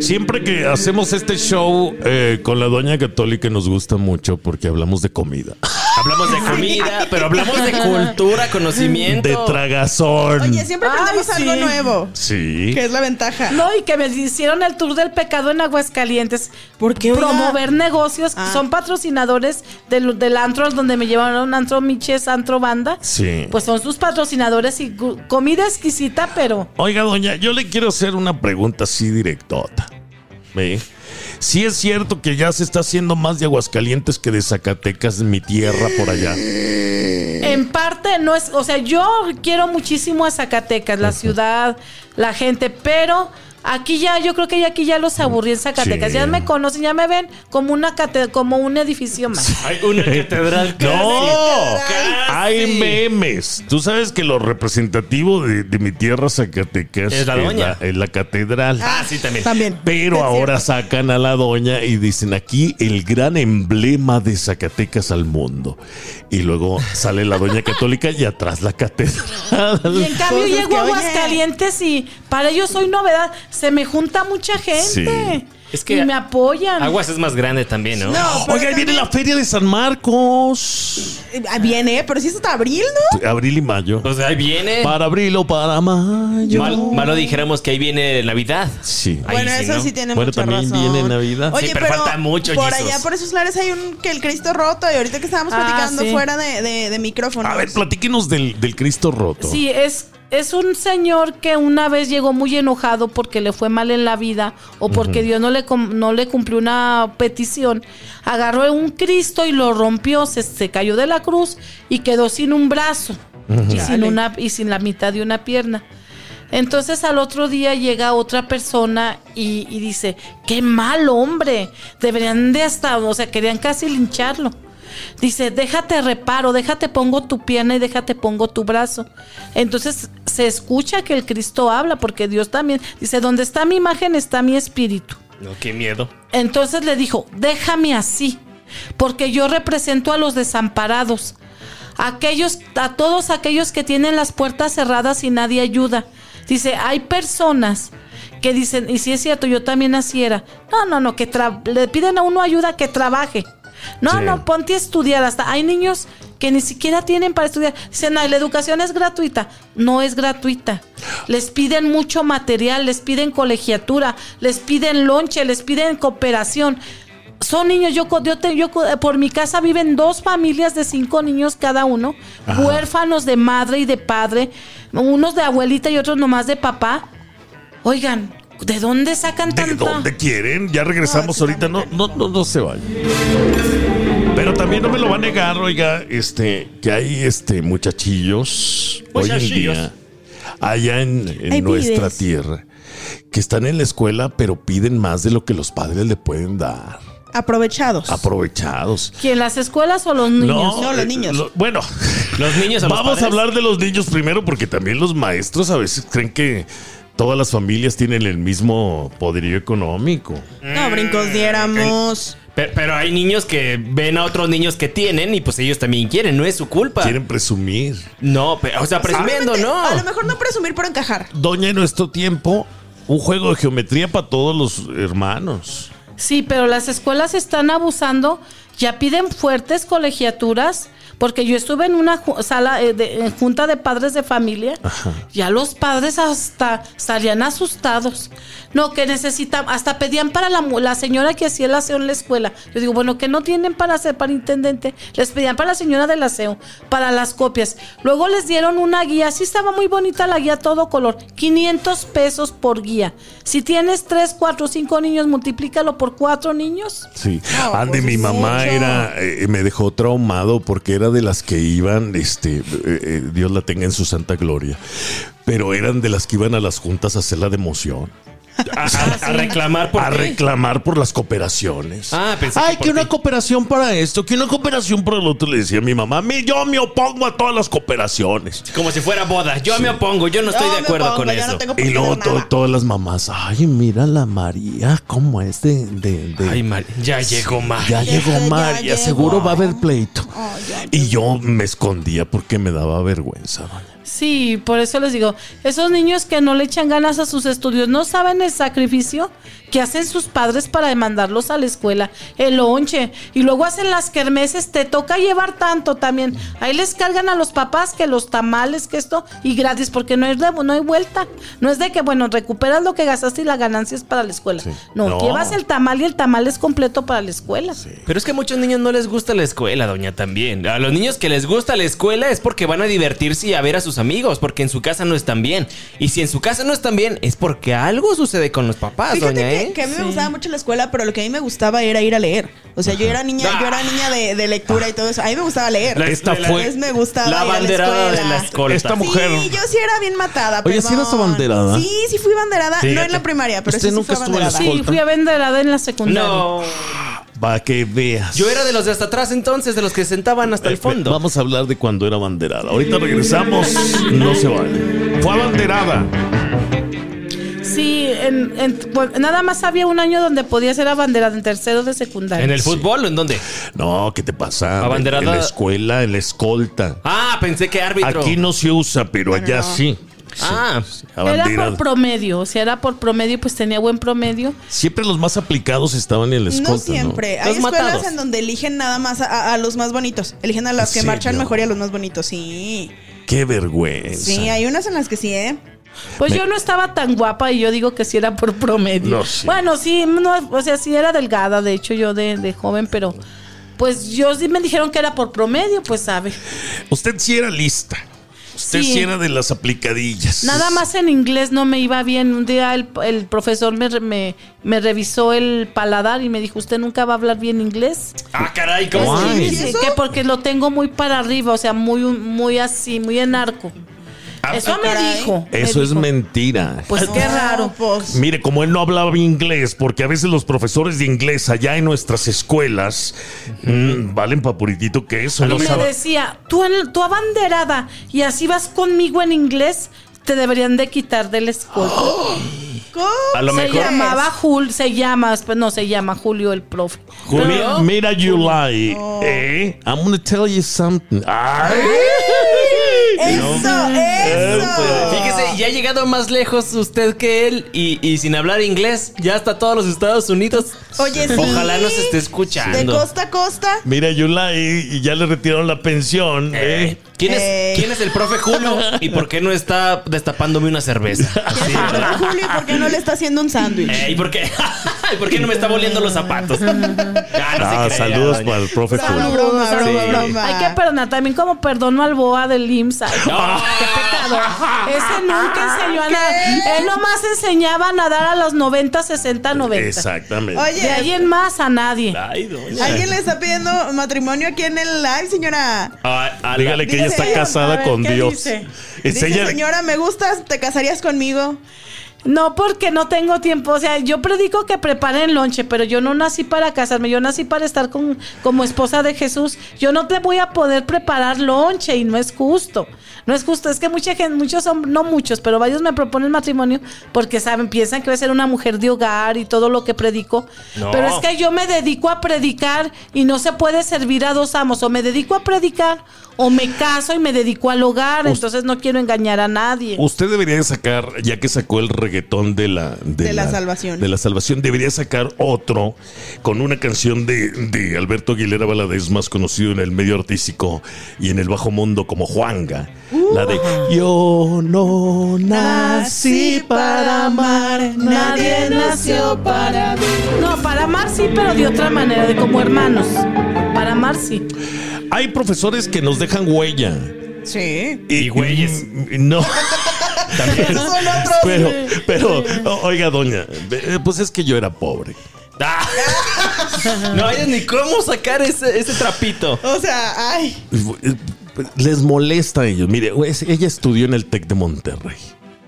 Siempre que hacemos este show eh, con la doña católica nos gusta mucho porque hablamos de comida, Hablamos de comida, pero hablamos de cultura, conocimiento. de tragazón. Oye, siempre aprendemos Ay, algo sí. nuevo. Sí. Que es la ventaja. No, y que me hicieron el tour del pecado en Aguascalientes. Porque oiga- promover negocios. Ah. Son patrocinadores del, del antro donde me llevaron antro Miches, antro banda. Sí. Pues son sus patrocinadores y comida exquisita, pero Oiga, doña, yo le quiero hacer una pregunta así directota. ¿Ve? Sí es cierto que ya se está haciendo más de Aguascalientes que de Zacatecas, mi tierra por allá. en parte no es, o sea, yo quiero muchísimo a Zacatecas, la ciudad, la gente, pero aquí ya, yo creo que ya aquí ya los aburrí en Zacatecas. Sí. Ya me conocen, ya me ven como una cate- como un edificio más. Hay una catedral. No, casi. hay memes. Tú sabes que lo representativo de, de mi tierra Zacatecas Es la doña. la, es la catedral. Ah, sí, también. También. Pero Es ahora cierto. sacan a la doña y dicen aquí el gran emblema de Zacatecas al mundo. Y luego sale la doña católica y atrás la catedral. Y en cambio Cosas llego que, a oye. Aguascalientes y para ellos soy novedad. Se me junta mucha gente. Sí. Es que y me apoyan. Aguas es más grande también, ¿no? No, Oiga, ahí viene la feria de San Marcos. Eh, Viene, pero si es hasta abril, ¿no? Abril y mayo. Pues ahí viene. Para abril o para mayo. Mal, malo dijéramos que ahí viene Navidad. Sí. Ahí bueno, sí, eso ¿no? sí tiene Bueno, mucha también razón. viene Navidad. Oye, Sí, pero falta mucho, Por Jesus. allá, por esos lares hay un que el Cristo roto. Y ahorita que estábamos Ah, platicando sí. fuera de, de, de micrófono. A ver, platíquenos del, del Cristo roto. Sí, es, es un señor que una vez llegó muy enojado porque le fue mal en la vida o porque Dios no le, no le cumplió una petición. Agarró un Cristo y lo rompió, se, se cayó de la cruz y quedó sin un brazo y, sin una, y sin la mitad de una pierna. Entonces al otro día llega otra persona y, y dice, qué mal hombre, deberían de hasta, o sea, querían casi lincharlo. Dice, déjate reparo, déjate pongo tu pierna y déjate pongo tu brazo. Entonces se escucha que el Cristo habla, porque Dios también dice, donde está mi imagen está mi espíritu. No, qué miedo. Entonces le dijo, déjame así, porque yo represento a los desamparados, aquellos, a todos aquellos que tienen las puertas cerradas y nadie ayuda. Dice, hay personas que dicen, y si es cierto, yo también así era. No, no, no, que le piden a uno ayuda que trabaje. No, Sí. no, ponte a estudiar. Hasta hay niños que ni siquiera tienen para estudiar. Dicen, "Ay, la educación es gratuita. No es gratuita. Les piden mucho material, les piden colegiatura, les piden lonche, les piden cooperación. Son niños, yo, te- yo por mi casa viven dos familias de cinco niños cada uno, huérfanos de madre y de padre, unos de abuelita y otros nomás de papá. Oigan, ¿de dónde sacan ¿De tanta? dónde quieren? Ya regresamos No, ahorita. No, no, no, no se vayan. Pero también no me lo va a negar, oiga, este, que hay este muchachillos hoy en día allá en, nuestra tierra que están en la escuela, pero piden más de lo que los padres le pueden dar. Aprovechados. Aprovechados. ¿Quién, las escuelas o los niños? No, los eh, niños. lo- bueno, Los niños a los vamos a hablar de los niños primero porque también los maestros a veces creen que todas las familias tienen el mismo poderío económico. No, brincos diéramos. Pero, pero hay niños que ven a otros niños que tienen y pues ellos también quieren, no es su culpa. Quieren presumir. No, pero, o sea, presumiendo, no. A lo mejor no presumir por encajar. Doña, en nuestro tiempo, un juego de geometría para todos los hermanos. Sí, pero las escuelas están abusando, ya piden fuertes colegiaturas, porque yo estuve en una ju- sala eh, de en junta de padres de familia, ya los padres hasta salían asustados. No, que necesitan, hasta pedían para la, la señora que hacía el aseo en la escuela. Yo digo, bueno, que no tienen para hacer para intendente. Les pedían para la señora del aseo, para las copias. Luego les dieron una guía, sí estaba muy bonita la guía, todo color, 500 pesos por guía. Si tienes 3, 4, 5 niños, multiplícalo por 4 niños. Sí. No, Andy, pues mi mamá mucho. era, eh, me dejó traumado porque era de las que iban, este, eh, eh, Dios la tenga en su santa gloria, pero eran de las que iban a las juntas a hacer la democión, A, a- a reclamar por a qué. reclamar por las cooperaciones. Ah, pensé Ay, que una ti. cooperación para esto, que una cooperación para el otro. Le decía a mi mamá, "Mi- yo me opongo a todas las cooperaciones. Como si fuera boda. Yo me opongo, yo no estoy Yo de acuerdo opongo, con eso. no Y luego to- todas las mamás, ay, mira la María, cómo es de... de- de- Ay, Mar- ya llegó Mar. Ya llegó María, ya seguro llegó. va a haber pleito. Oh, y yo me escondía porque me daba vergüenza, doña. Sí, por eso les digo, esos niños que no le echan ganas a sus estudios, no saben el sacrificio que hacen sus padres para mandarlos a la escuela, el lonche, y luego hacen las kermeses, te toca llevar tanto también. Ahí les cargan a los papás que los tamales, que esto, y gratis, porque no, es de, no hay vuelta. No es de que, bueno, recuperas lo que gastaste y la ganancia es para la escuela. No, No. llevas el tamal y el tamal es completo para la escuela. Pero es que a muchos niños no les gusta la escuela, doña, también. A los niños que les gusta la escuela es porque van a divertirse y a ver a sus amigos, porque en su casa no están bien. Y si en su casa no están bien, es porque algo sucede con los papás, Fíjate doña, que, que a mí me gustaba mucho la escuela, pero lo que a mí me gustaba era ir a leer. O sea, yo era niña, yo era niña de, de lectura y todo eso. A mí me gustaba leer. La- Esta la- fue- me gustaba La banderada de escuela. la escolta. Esta mujer- Sí, yo sí era bien matada. Oye, ¿sí perdón. eras abanderada? Sí, sí fui banderada. No en la primaria, pero ¿Usted sí, sí nunca fui en la abanderada. Sí, fui a venderada en la secundaria. No. Para que veas. Yo era de los de hasta atrás entonces, de los que se sentaban hasta el Eh, fondo. Vamos a hablar de cuando era abanderada. Ahorita regresamos. No se vale. Fue abanderada. Sí, en- en- pues, nada más había un año donde podía ser abanderada en tercero de secundaria. ¿En el fútbol o en dónde? No, ¿qué te pasa? Abanderada- En la escuela, en la escolta. Ah, pensé que árbitro. Aquí no se usa, pero allá no. sí. Ah, Era Abanderada. por promedio, o sea, era por promedio, pues tenía buen promedio. Siempre los más aplicados estaban en la escolta. No siempre. Hay Los escuelas matados. en donde eligen nada más a, a- los más bonitos. Eligen a las ¿En que marchan serio? mejor y a los más bonitos. Sí. Qué vergüenza. Sí, hay unas en las que sí, ¿eh? Pues Me- yo no estaba tan guapa y yo digo que sí era por promedio. No, sí. Bueno, sí, no, o sea, sí era delgada, de hecho yo de, de joven, pero pues yo sí me dijeron que era por promedio, pues sabe. Usted sí era lista. Usted sí, Sí. era de las aplicadillas. Nada más en inglés no me iba bien. Un día el, el profesor me, me, me revisó el paladar y me dijo, ¿usted nunca va a hablar bien inglés? ah caray, ¿cómo? Guay. Sí, ¿Y dice eso? que porque lo tengo muy para arriba, o sea, muy, muy así, muy en arco. Eso ah, me caray. dijo. me Eso es dijo. mentira. Pues qué No, raro. pues. Mire, como él no hablaba inglés, porque a veces los profesores de inglés allá en nuestras escuelas mm, valen papuritito que eso. Y No me sabe- decía, tú, en, tú abanderada y así vas conmigo en inglés, te deberían de quitar del escuela. ¿Cómo? A lo se mejor- llamaba Julio, se llama, pues no se llama Julio el profe. Julio, mira, July, Oh. eh, I'm gonna tell you something. Ay. Eso, eso. Fíjese, ya ha llegado más lejos usted que él y, y sin hablar inglés, ya hasta todos los Estados Unidos. Oye, sí. Ojalá nos esté De escuchando. costa a costa. Mira, July, y ya le retiraron la pensión, eh. ¿Quién es, Ey. ¿Quién es el profe Julio y por qué no está destapándome una cerveza? Sí, ¿verdad? Julio, ¿por qué no le está haciendo un sándwich? Eh, ¿Y por qué? ¿Y por qué no me está volviendo los zapatos? Ya, no Ah, saludos para el profe Julio. broma, Sí. broma, broma. Hay que perdonar también como perdono al boa del IMSS. Ay, qué Ese nunca enseñó a nadar. Él nomás enseñaba a nadar a los 90, 60, 90. Exactamente. De Oye, ahí en más a nadie. Ay. ¿alguien le está pidiendo matrimonio aquí en el live, señora? Ah, Dígale que ella está casada ver, con ¿qué Dios. dice? Dice, señora, me gustas, ¿te casarías conmigo? No, porque no tengo tiempo. O sea, yo predico que preparen lonche, pero yo no nací para casarme. Yo nací para estar con, como esposa de Jesús. Yo no te voy a poder preparar lonche y no es justo. No es justo. Es que mucha gente, muchos son, no muchos, pero varios me proponen matrimonio porque saben, piensan que voy a ser una mujer de hogar y todo lo que predico. No. Pero es que yo me dedico a predicar y no se puede servir a dos amos. O me dedico a predicar o me caso y me dedico al hogar. Entonces no quiero engañar a nadie. Usted debería de sacar, ya que sacó el reggaetón de la, De la salvación. De la salvación, debería sacar otro con una canción de, de Alberto Aguilera Valadez, más conocido en el medio artístico y en el bajo mundo como Juanga. La de Yo no nací para amar, Nadie nació para mí. No, para amar sí, pero de otra manera, de como hermanos. Para amar sí. Hay profesores que nos dejan huella. Sí. Y güeyes. mm, No. Esos son otros. Pero, pero, oiga, doña, eh, pues es que yo era pobre. Ah. No hayas ni cómo sacar ese, ese trapito. O sea, ay. Les molesta a ellos. Mire, ella estudió en el TEC de Monterrey.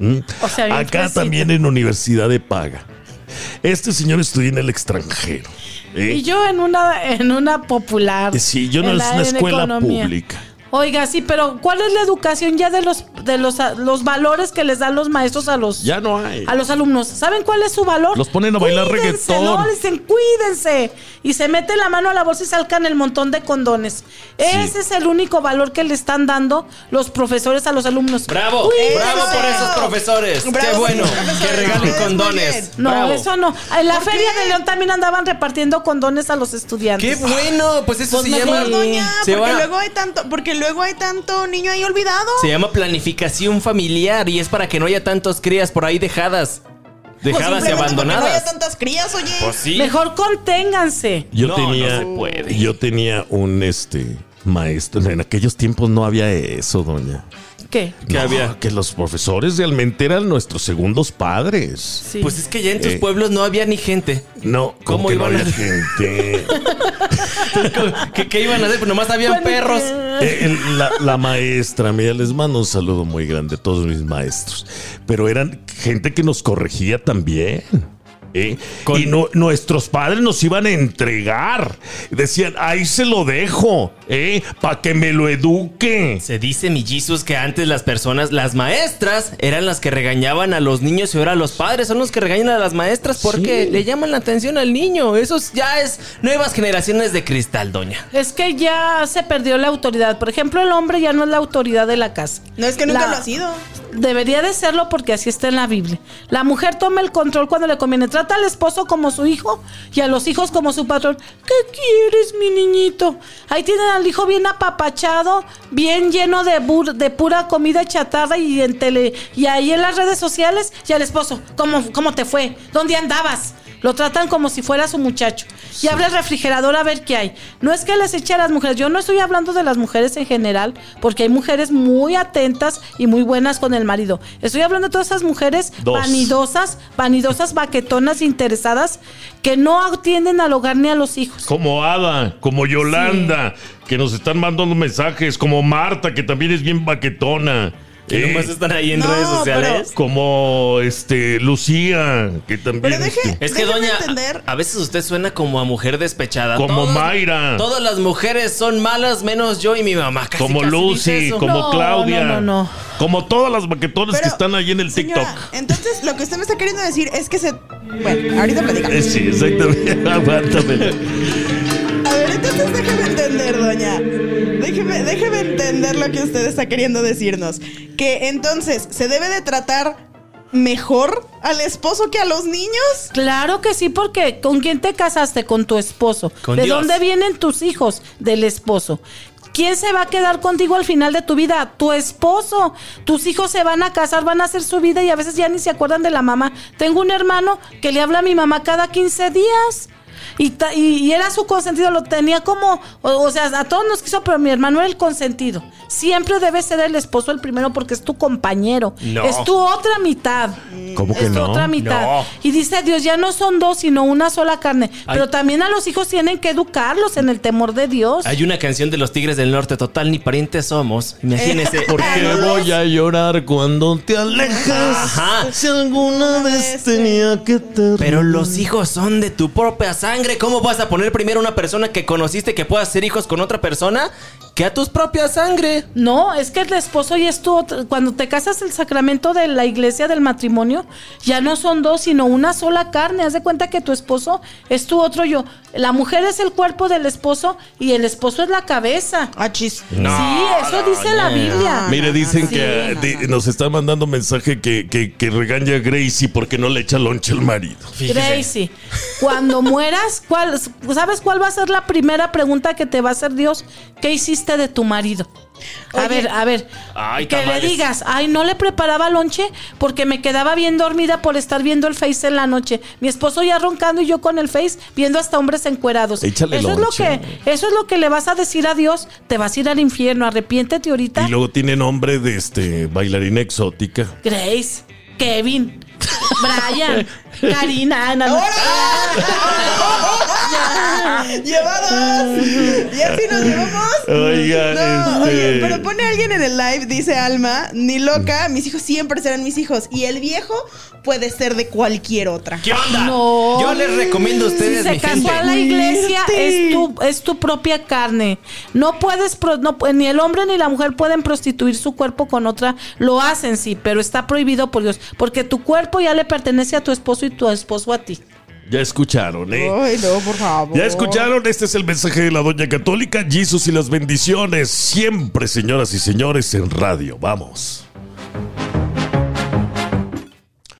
¿Mm? O sea, bien Acá fresita. también en Universidad de Paga. Este señor estudió en el extranjero. ¿eh? Y yo en una, en una popular. Sí, yo no en es la- una escuela pública. Oiga, sí, pero ¿cuál es la educación ya de los de los, los valores que les dan los maestros a los Ya no hay. a los alumnos? ¿Saben cuál es su valor? Los ponen a bailar Cuídense, reggaetón. No, dicen cuídense y se mete la mano a la bolsa y salcan el montón de condones. Ese es el único valor que le están dando los profesores a los alumnos. Bravo, Cuídense. bravo por esos profesores. Bravo, Qué bueno que regalen condones. No, Bravo. eso no. En la ¿Por feria qué? de León también andaban repartiendo condones a los estudiantes. Qué bueno, pues eso Pues se llama Doña, se porque luego hay tanto, porque luego hay tanto niño ahí olvidado. se llama planificación familiar y es para que no haya tantos crías por ahí dejadas. Pues Dejadas y porque No abandonadas. haya tantas crías, oye. Pues sí. Mejor conténganse. Yo No, tenía. no se puede. Yo tenía un este maestro. En aquellos tiempos no había eso, doña. ¿Qué? ¿Qué No, había? Que los profesores realmente eran nuestros segundos padres. Sí. Pues es que ya en tus Eh. pueblos no había ni gente. No, ¿Cómo ¿cómo que no iban a- había gente? ¿Qué, qué iban a hacer? Pues nomás habían Bueno, perros. Eh, el- la, la maestra, mira, les mando un saludo muy grande a todos mis maestros. Pero eran gente que nos corregía también. ¿Eh? Con- Y no- nuestros padres nos iban a entregar. Decían, ahí se lo dejo, ¿eh? Para que me lo eduque. Se dice, mi Jesus, que antes las personas, las maestras, eran las que regañaban a los niños y ahora los padres son los que regañan a las maestras porque Sí. le llaman la atención al niño. Eso es- ya es nuevas generaciones de cristal, doña. Es que ya se perdió la autoridad. Por ejemplo, el hombre ya no es la autoridad de la casa. No es que nunca La- lo ha sido. Debería de serlo porque así está en la Biblia. La mujer toma el control cuando le conviene. Trata al esposo como su hijo y a los hijos como su patrón. ¿Qué quieres, mi niñito? Ahí tienen al hijo bien apapachado, bien lleno de, bur- de pura comida chatarra y en tele y ahí en las redes sociales y al esposo. ¿Cómo, cómo te fue? ¿Dónde andabas? Lo tratan como si fuera su muchacho. Y abre el refrigerador a ver qué hay. No es que les eche a las mujeres. Yo no estoy hablando de las mujeres en general, porque hay mujeres muy atentas y muy buenas con el marido. Estoy hablando de todas esas mujeres Dos. vanidosas, vanidosas, baquetonas, interesadas, que no atienden al hogar ni a los hijos. Como Ada, como Yolanda, que nos están mandando mensajes, como Marta, que también es bien baquetona. Que ¿eh? nomás están ahí en No, redes sociales. Como este Lucía, que también Pero deje- este, Es que, doña, entender. a, veces usted suena como a mujer despechada. Como Mayra. Todas las mujeres son malas, menos yo y mi mamá. Casi, como casi dice Lucy, eso. como No, Claudia, no, no, no. como todas las baquetonas que Pero, están ahí en el señora, TikTok. Entonces, lo que usted me está queriendo decir es que se. Bueno, ahorita platicamos. Eh, sí, exactamente. Aguántamela. Entonces déjeme entender, doña. Déjeme, déjeme entender lo que usted está queriendo decirnos. Que entonces, ¿se debe de tratar mejor al esposo que a los niños? Claro que sí, porque ¿con quién te casaste? Con tu esposo. Con ¿De Dios. dónde vienen tus hijos? Del esposo. ¿Quién se va a quedar contigo al final de tu vida? Tu esposo. Tus hijos se van a casar, van a hacer su vida y a veces ya ni se acuerdan de la mamá. Tengo un hermano que le habla a mi mamá cada 15 días. Y, ta- y, y era su consentido, lo tenía como, o, o sea, a todos nos quiso, pero mi hermano era el consentido. Siempre debe ser el esposo el primero porque es tu compañero. No. Es tu otra mitad. ¿Cómo que es tu no? otra mitad. No. Y dice Dios, ya no son dos, sino una sola carne. Ay. Pero también a los hijos tienen que educarlos en el temor de Dios. Hay una canción de los Tigres del Norte, total, ni parientes somos. Imagínese. ¿Por qué voy a llorar cuando te alejas? Ajá. Si alguna vez tenía que te Pero los hijos son de tu propia sangre. ¿Cómo vas a poner primero una persona que conociste que pueda hacer hijos con otra persona que a tus propia sangre? No, es que el esposo ya es tu otra- Cuando te casas el sacramento de la iglesia del matrimonio, ya no son dos, sino una sola carne. Haz de cuenta que tu esposo es tu otro yo. La mujer es el cuerpo del esposo y el esposo es la cabeza. Achis. sí, eso dice la Biblia. Mire, dicen que eh, di- nos están mandando mensaje que, que, que regaña a Gracie porque no le echa lonche al marido. Gracie, cuando mueras, ¿cuál, ¿sabes cuál va a ser la primera pregunta que te va a hacer Dios? ¿Qué hiciste de tu marido? A Oye. ver, a ver. Ay, que tamales. le digas, ay, no le preparaba lonche porque me quedaba bien dormida por estar viendo el Face en la noche. Mi esposo ya roncando y yo con el Face viendo hasta hombres encuerados. Échale eso es lo que, eso es lo que le vas a decir a Dios. Te vas a ir al infierno. Arrepiéntete ahorita. Y luego tiene nombre de este bailarina exótica. Grace, Kevin, Brian, Karina. ah, no, no. ¡Llevados! Y así nos llevamos. Oigan, No, este- oye, pero pone alguien en el live, dice Alma, ni loca, mis hijos siempre serán mis hijos. Y el viejo puede ser de cualquier otra. ¿Qué onda? No. Yo les recomiendo a Si ustedes, se mi casó gente. a la iglesia, es tu, es tu propia carne. No puedes, pro- no, ni el hombre ni la mujer pueden prostituir su cuerpo con otra. Lo hacen, sí, pero está prohibido por Dios. Porque tu cuerpo ya le pertenece a tu esposo y tu esposo a ti. Ya escucharon, ¿eh? Ay, no, por favor. Ya escucharon, este es el mensaje de la Doña Católica, Jesús y las bendiciones, siempre, señoras y señores, en radio. Vamos.